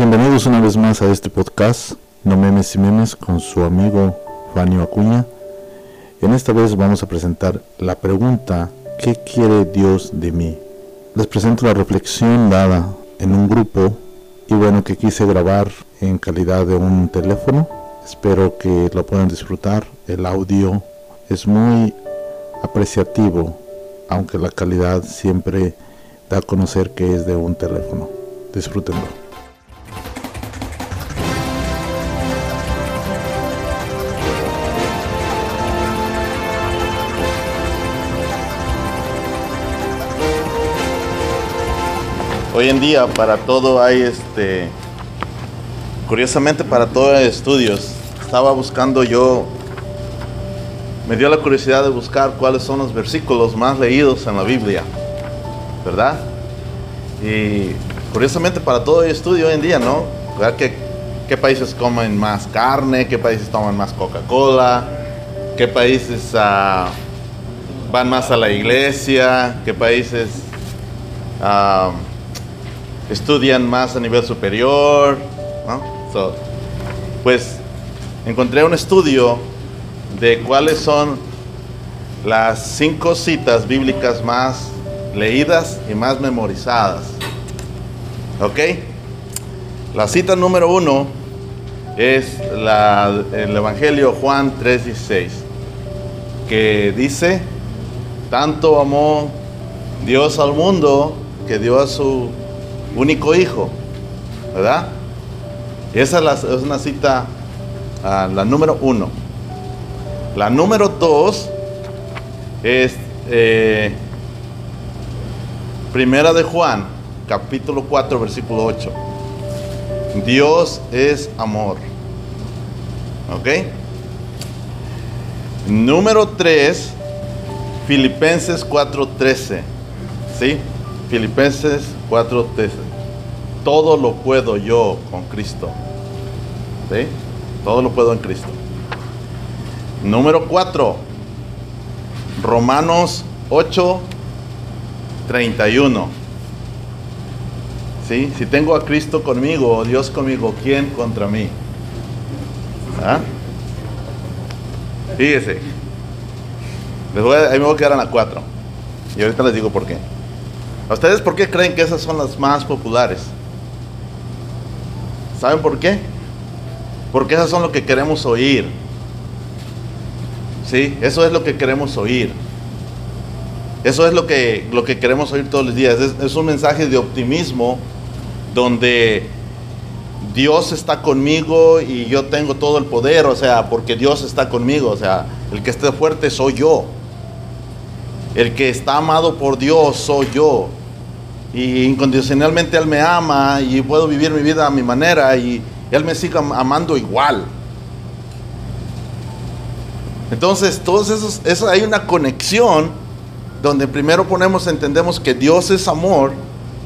Bienvenidos una vez más a este podcast, No Memes y Memes, con su amigo Fanio Acuña. En esta vez vamos a presentar la pregunta, ¿qué quiere Dios de mí? Les presento la reflexión dada en un grupo y bueno que quise grabar en calidad de un teléfono. Espero que lo puedan disfrutar. El audio es muy apreciativo, aunque la calidad siempre da a conocer que es de un teléfono. Disfrútenlo. Hoy en día para todo hay este, curiosamente para todo hay estudios. Estaba buscando yo, me dio la curiosidad de buscar cuáles son los versículos más leídos en la Biblia, ¿verdad? Y curiosamente para todo hay estudio hoy en día, ¿no? ¿Verdad? ¿Qué, qué países comen más carne? ¿Qué países toman más Coca-Cola? ¿Qué países ah, van más a la iglesia? ¿Qué países... ah, estudian más a nivel superior, ¿no? Pues encontré un estudio de cuáles son las cinco citas bíblicas más leídas y más memorizadas. ¿Ok? La cita número uno es el Evangelio Juan 3:16, que dice, tanto amó Dios al mundo que dio a su único hijo, ¿verdad? Esa es, una cita, ah, la número uno. La número dos es eh, Primera de Juan, capítulo 4, versículo 8. Dios es amor. ¿Ok? Número 3, Filipenses 4:13. ¿Sí? Filipenses 4:13. Todo lo puedo yo con Cristo. ¿Sí? Todo lo puedo en Cristo. Número 4. Romanos 8:31. ¿Sí? Si tengo a Cristo conmigo, Dios conmigo, ¿quién contra mí? ¿Ah? Fíjese. Les voy a- ahí me voy a quedar en la 4. Y ahorita les digo por qué. ¿A ustedes por qué creen que esas son las más populares? ¿Saben por qué? Porque esas son lo que queremos oír. ¿Sí? Eso es lo que queremos oír. Eso es lo que, lo que queremos oír todos los días. Es, es un mensaje de optimismo donde Dios está conmigo y yo tengo todo el poder, o sea, porque Dios está conmigo, o sea, el que esté fuerte soy yo. El que está amado por Dios soy yo. Y incondicionalmente Él me ama y puedo vivir mi vida a mi manera y Él me sigue am- amando igual. Entonces, todos esos, eso hay una conexión donde primero ponemos, entendemos que Dios es amor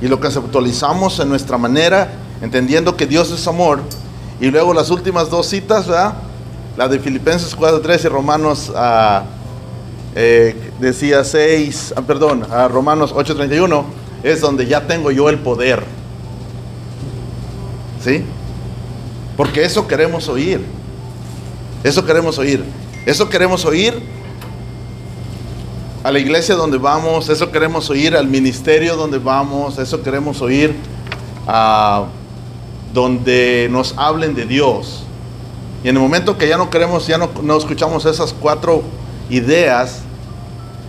y lo conceptualizamos en nuestra manera, entendiendo que Dios es amor. Y luego las últimas dos citas, ¿verdad? La de Filipenses 4.3 y Romanos, ah, eh, decía 6, ah, perdón, a Romanos 8.31, es donde ya tengo yo el poder. ¿Sí? Porque eso queremos oír. Eso queremos oír. Eso queremos oír a la iglesia donde vamos, eso queremos oír al ministerio donde vamos, eso queremos oír a donde nos hablen de Dios. Y en el momento que ya no queremos, ya no, no escuchamos esas cuatro ideas,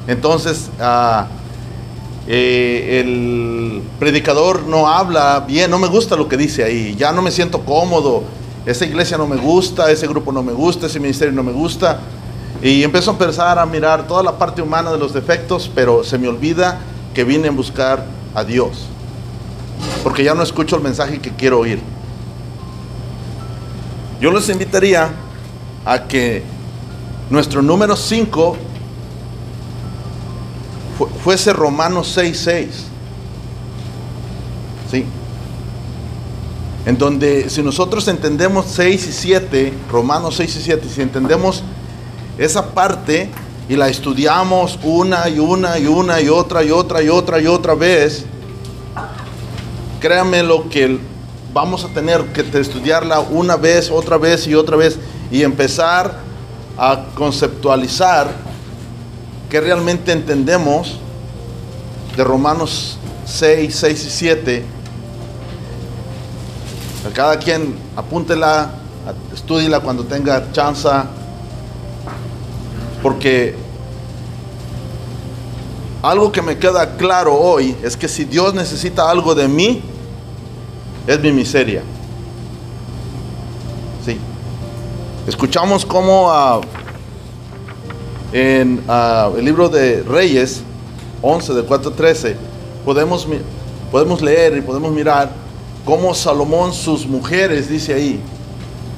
entonces ah, eh, el predicador no habla bien, no me gusta lo que dice ahí, ya no me siento cómodo, esa iglesia no me gusta, ese grupo no me gusta, ese ministerio no me gusta. Y empiezo a empezar a mirar toda la parte humana de los defectos, pero se me olvida que vine a buscar a Dios. Porque ya no escucho el mensaje que quiero oír. Yo les invitaría a que nuestro número 5 fuese Romanos 6.6. ¿Sí? En donde si nosotros entendemos 6 y 7, Romanos 6 y 7, si entendemos esa parte y la estudiamos una y una y una y otra y otra y otra y otra vez, créanme lo que vamos a tener que estudiarla una vez, otra vez y otra vez y empezar a conceptualizar que realmente entendemos de Romanos 6, 6 y 7. A cada quien apúntela, estúdiela cuando tenga chance, porque algo que me queda claro hoy es que si Dios necesita algo de mí, es mi miseria. Sí. Escuchamos cómo ah, en ah, el libro de Reyes 11 de 4.13 podemos, podemos leer y podemos mirar cómo Salomón, sus mujeres, dice ahí,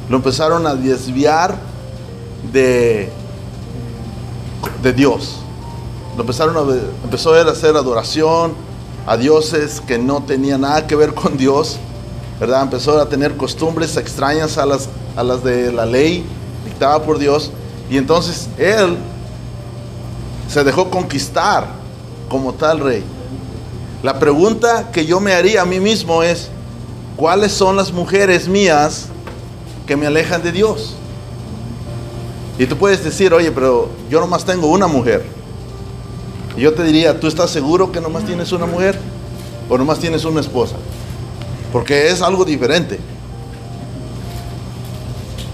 lo empezaron a desviar de, de Dios. Lo empezaron a, empezó a hacer adoración a dioses que no tenían nada que ver con Dios ¿verdad? Empezó a tener costumbres extrañas a las, a las de la ley dictada por Dios. Y entonces él se dejó conquistar como tal rey. La pregunta que yo me haría a mí mismo es, ¿cuáles son las mujeres mías que me alejan de Dios? Y tú puedes decir, oye, pero yo nomás tengo una mujer. Y yo te diría, ¿tú estás seguro que nomás tienes una mujer? ¿O nomás tienes una esposa? Porque es algo diferente.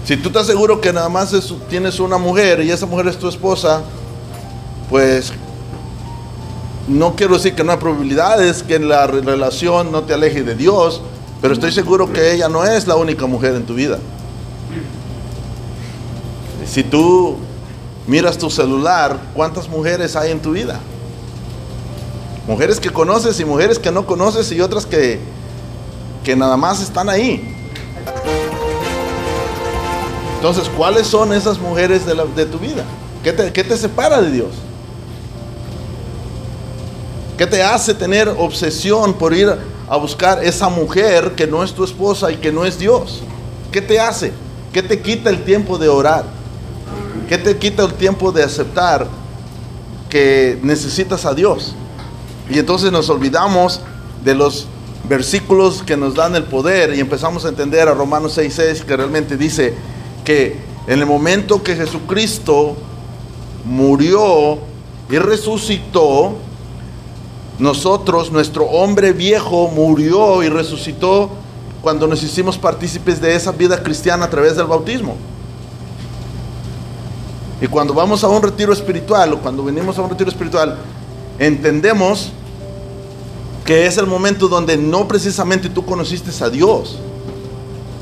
Si tú estás seguro que nada más tienes una mujer y esa mujer es tu esposa, pues no quiero decir que no hay probabilidades que en la relación no te aleje de Dios, pero estoy seguro que ella no es la única mujer en tu vida. Si tú miras tu celular, ¿cuántas mujeres hay en tu vida? Mujeres que conoces y mujeres que no conoces y otras que que nada más están ahí. Entonces, ¿cuáles son esas mujeres de, tu vida? ¿Qué te, ¿Qué te separa de Dios? ¿Qué te hace tener obsesión por ir a buscar esa mujer que no es tu esposa y que no es Dios? ¿Qué te hace? ¿Qué te quita el tiempo de orar? ¿Qué te quita el tiempo de aceptar que necesitas a Dios? Y entonces nos olvidamos de los versículos que nos dan el poder y empezamos a entender a Romanos 6.6 que realmente dice que en el momento que Jesucristo murió y resucitó, nosotros, nuestro hombre viejo murió y resucitó cuando nos hicimos partícipes de esa vida cristiana a través del bautismo. Y cuando vamos a un retiro espiritual o cuando venimos a un retiro espiritual, entendemos que es el momento donde no precisamente tú conociste a Dios,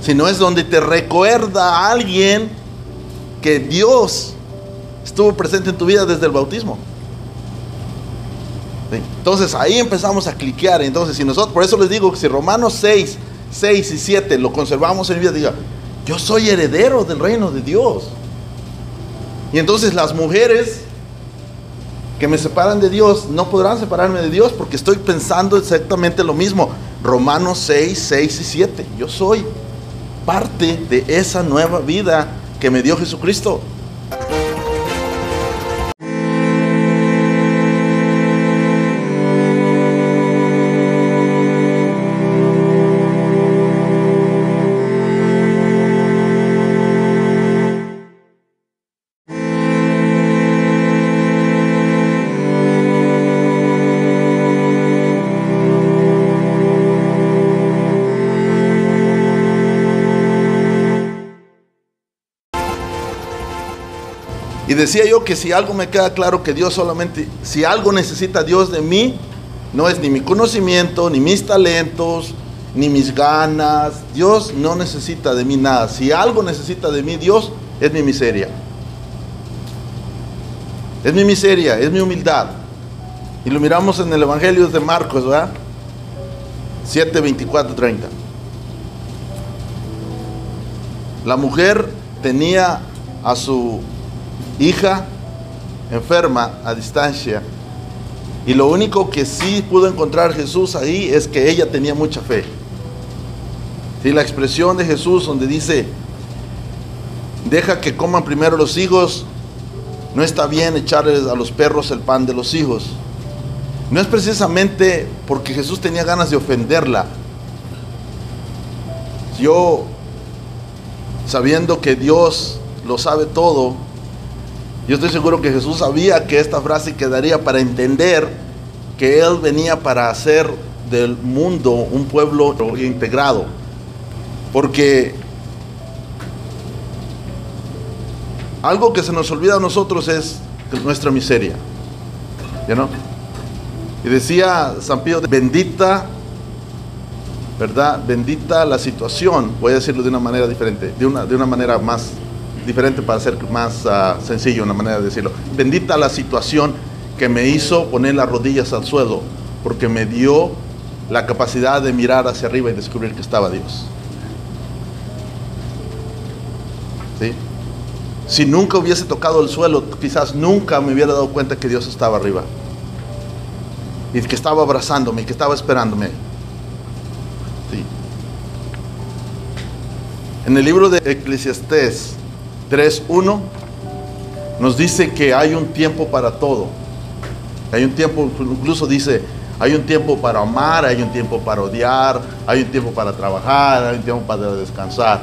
sino es donde te recuerda alguien que Dios estuvo presente en tu vida desde el bautismo. Entonces ahí empezamos a cliquear. Entonces, si nosotros, por eso les digo, si Romanos 6, 6 y 7 lo conservamos en vida, diga, yo soy heredero del reino de Dios. Y entonces las mujeres que me separan de Dios no podrán separarme de Dios porque estoy pensando exactamente lo mismo. Romanos 6, 6 y 7. Yo soy parte de esa nueva vida que me dio Jesucristo. Decía yo que si algo me queda claro que Dios solamente, si algo necesita Dios de mí, no es ni mi conocimiento, ni mis talentos, ni mis ganas. Dios no necesita de mí nada. Si algo necesita de mí Dios, es mi miseria. Es mi miseria, es mi humildad. Y lo miramos en el Evangelio de Marcos, ¿verdad? 7, 24, 30. La mujer tenía a su hija enferma a distancia. Y lo único que sí pudo encontrar Jesús ahí es que ella tenía mucha fe. y la expresión de Jesús donde dice, deja que coman primero los hijos, no está bien echarles a los perros el pan de los hijos. No es precisamente porque Jesús tenía ganas de ofenderla, yo, sabiendo que Dios lo sabe todo, yo estoy seguro que Jesús sabía que esta frase quedaría para entender que Él venía para hacer del mundo un pueblo integrado. Porque algo que se nos olvida a nosotros es nuestra miseria. ¿Ya no? Y decía San Pío, bendita, ¿verdad? Bendita la situación, voy a decirlo de una manera diferente, de una, de una manera más diferente para ser más uh, sencillo, una manera de decirlo. Bendita la situación que me hizo poner las rodillas al suelo, porque me dio la capacidad de mirar hacia arriba y descubrir que estaba Dios. ¿Sí? Si nunca hubiese tocado el suelo, quizás nunca me hubiera dado cuenta que Dios estaba arriba. Y que estaba abrazándome, y que estaba esperándome. ¿Sí? En el libro de Eclesiastés 3.1 nos dice que hay un tiempo para todo. Hay un tiempo, incluso dice, hay un tiempo para amar, hay un tiempo para odiar, hay un tiempo para trabajar, hay un tiempo para descansar.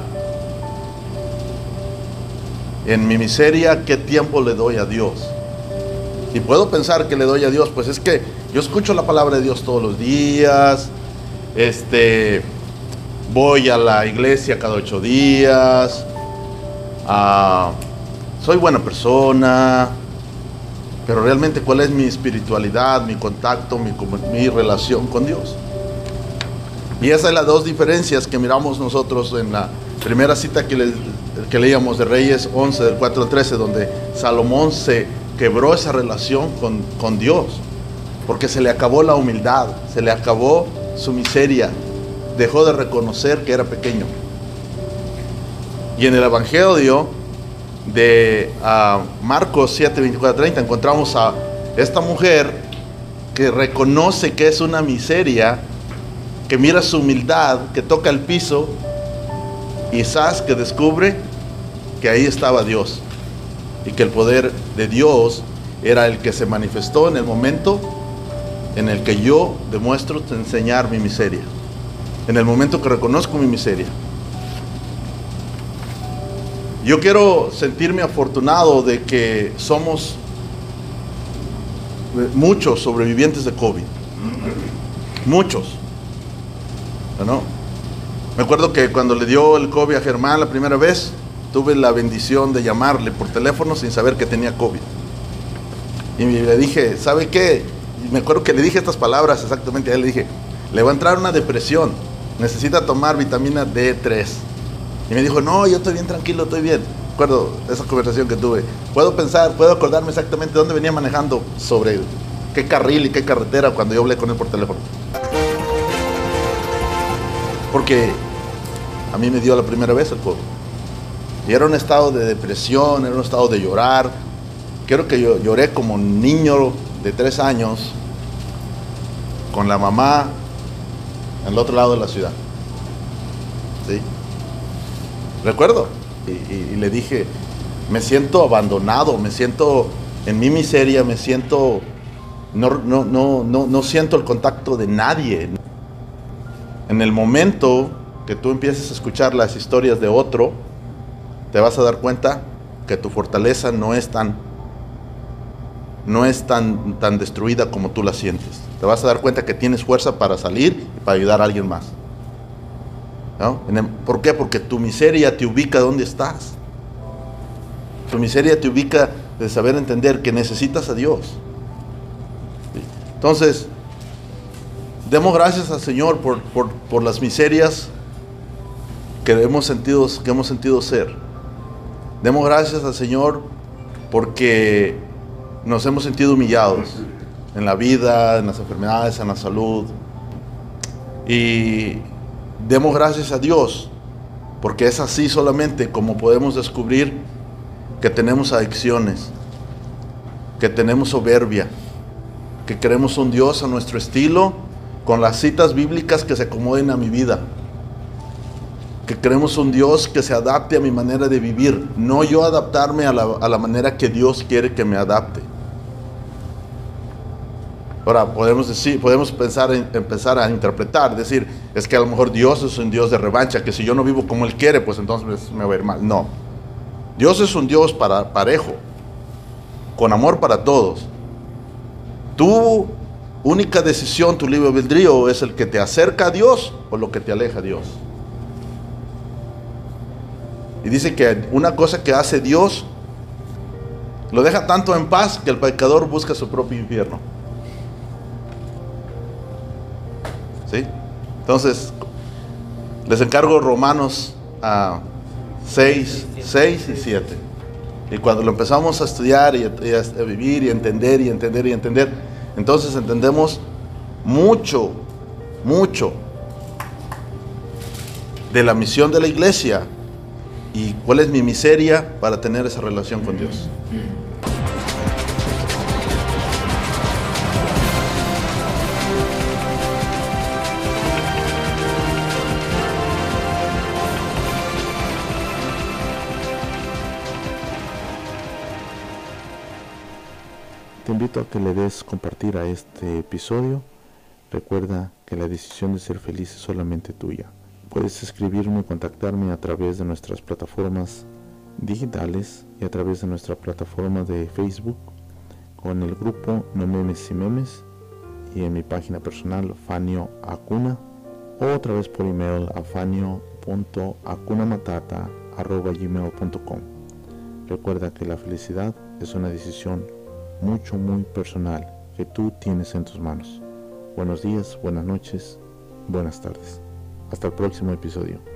En mi miseria, ¿qué tiempo le doy a Dios? Y puedo pensar que le doy a Dios, pues es que yo escucho la palabra de Dios todos los días, este, voy a la iglesia cada ocho días, ah, soy buena persona, pero realmente cuál es mi espiritualidad, mi contacto, mi, relación con Dios. Y esas son las dos diferencias que miramos nosotros en la primera cita que leíamos de Reyes 11, del 4 al 13, donde Salomón se quebró esa relación con, con Dios, porque se le acabó la humildad, se le acabó su miseria, dejó de reconocer que era pequeño. Y en el Evangelio de uh, Marcos 7, 24, 30 encontramos a esta mujer que reconoce que es una miseria, que mira su humildad, que toca el piso y sabes que descubre que ahí estaba Dios y que el poder de Dios era el que se manifestó en el momento en el que yo demuestro enseñar mi miseria, en el momento que reconozco mi miseria. Yo quiero sentirme afortunado de que somos muchos sobrevivientes de COVID. Muchos. ¿No? Me acuerdo que cuando le dio el COVID a Germán la primera vez, tuve la bendición de llamarle por teléfono sin saber que tenía COVID. Y le dije, ¿sabe qué? Me acuerdo que le dije estas palabras exactamente a él. Le dije, le va a entrar una depresión. Necesita tomar vitamina D3. Y me dijo, no, yo estoy bien tranquilo, estoy bien. Recuerdo esa conversación que tuve. Puedo pensar, puedo acordarme exactamente dónde venía manejando sobre qué carril y qué carretera cuando yo hablé con él por teléfono. Porque a mí me dio la primera vez el COVID. Y era un estado de depresión, era un estado de llorar. Creo que yo lloré como niño de tres años con la mamá el otro lado de la ciudad. ¿Sí? Recuerdo. Y, le dije, me siento abandonado, me siento en mi miseria, me siento, no, no, no, no, no siento el contacto de nadie. En el momento que tú empieces a escuchar las historias de otro, te vas a dar cuenta que tu fortaleza no es tan no es tan, tan destruida como tú la sientes. Te vas a dar cuenta que tienes fuerza para salir y para ayudar a alguien más. ¿Por qué? Porque tu miseria te ubica donde estás. Tu miseria te ubica de saber entender que necesitas a Dios. Entonces, demos gracias al Señor por, por, por las miserias que hemos, sentido, que hemos sentido ser. Demos gracias al Señor porque nos hemos sentido humillados en la vida, en las enfermedades, en la salud. Y demos gracias a Dios, porque es así solamente como podemos descubrir que tenemos adicciones, que tenemos soberbia, que queremos un Dios a nuestro estilo, con las citas bíblicas que se acomoden a mi vida, que queremos un Dios que se adapte a mi manera de vivir, no yo adaptarme a la, a la manera que Dios quiere que me adapte. Ahora podemos decir, podemos pensar en, empezar a interpretar, decir, es que a lo mejor Dios es un Dios de revancha, que si yo no vivo como Él quiere, pues entonces me va a ir mal. No. Dios es un Dios para, parejo, con amor para todos. Tu única decisión, tu libre albedrío, es el que te acerca a Dios o lo que te aleja a Dios. Y dice que una cosa que hace Dios lo deja tanto en paz que el pecador busca su propio infierno. Entonces, les encargo Romanos a 6, 6 y 7. Y cuando lo empezamos a estudiar y a, vivir y a entender y entender y entender, entonces entendemos mucho, mucho de la misión de la iglesia y cuál es mi miseria para tener esa relación con Dios. Invito a que le des compartir a este episodio. Recuerda que la decisión de ser feliz es solamente tuya. Puedes escribirme y contactarme a través de nuestras plataformas digitales y a través de nuestra plataforma de Facebook con el grupo No Memes y Memes y en mi página personal Fanio Acuna o otra vez por email a fanio.acunamatata.gmail.com Recuerda que la felicidad es una decisión mucho muy personal que tú tienes en tus manos. Buenos días, buenas noches, buenas tardes. Hasta el próximo episodio.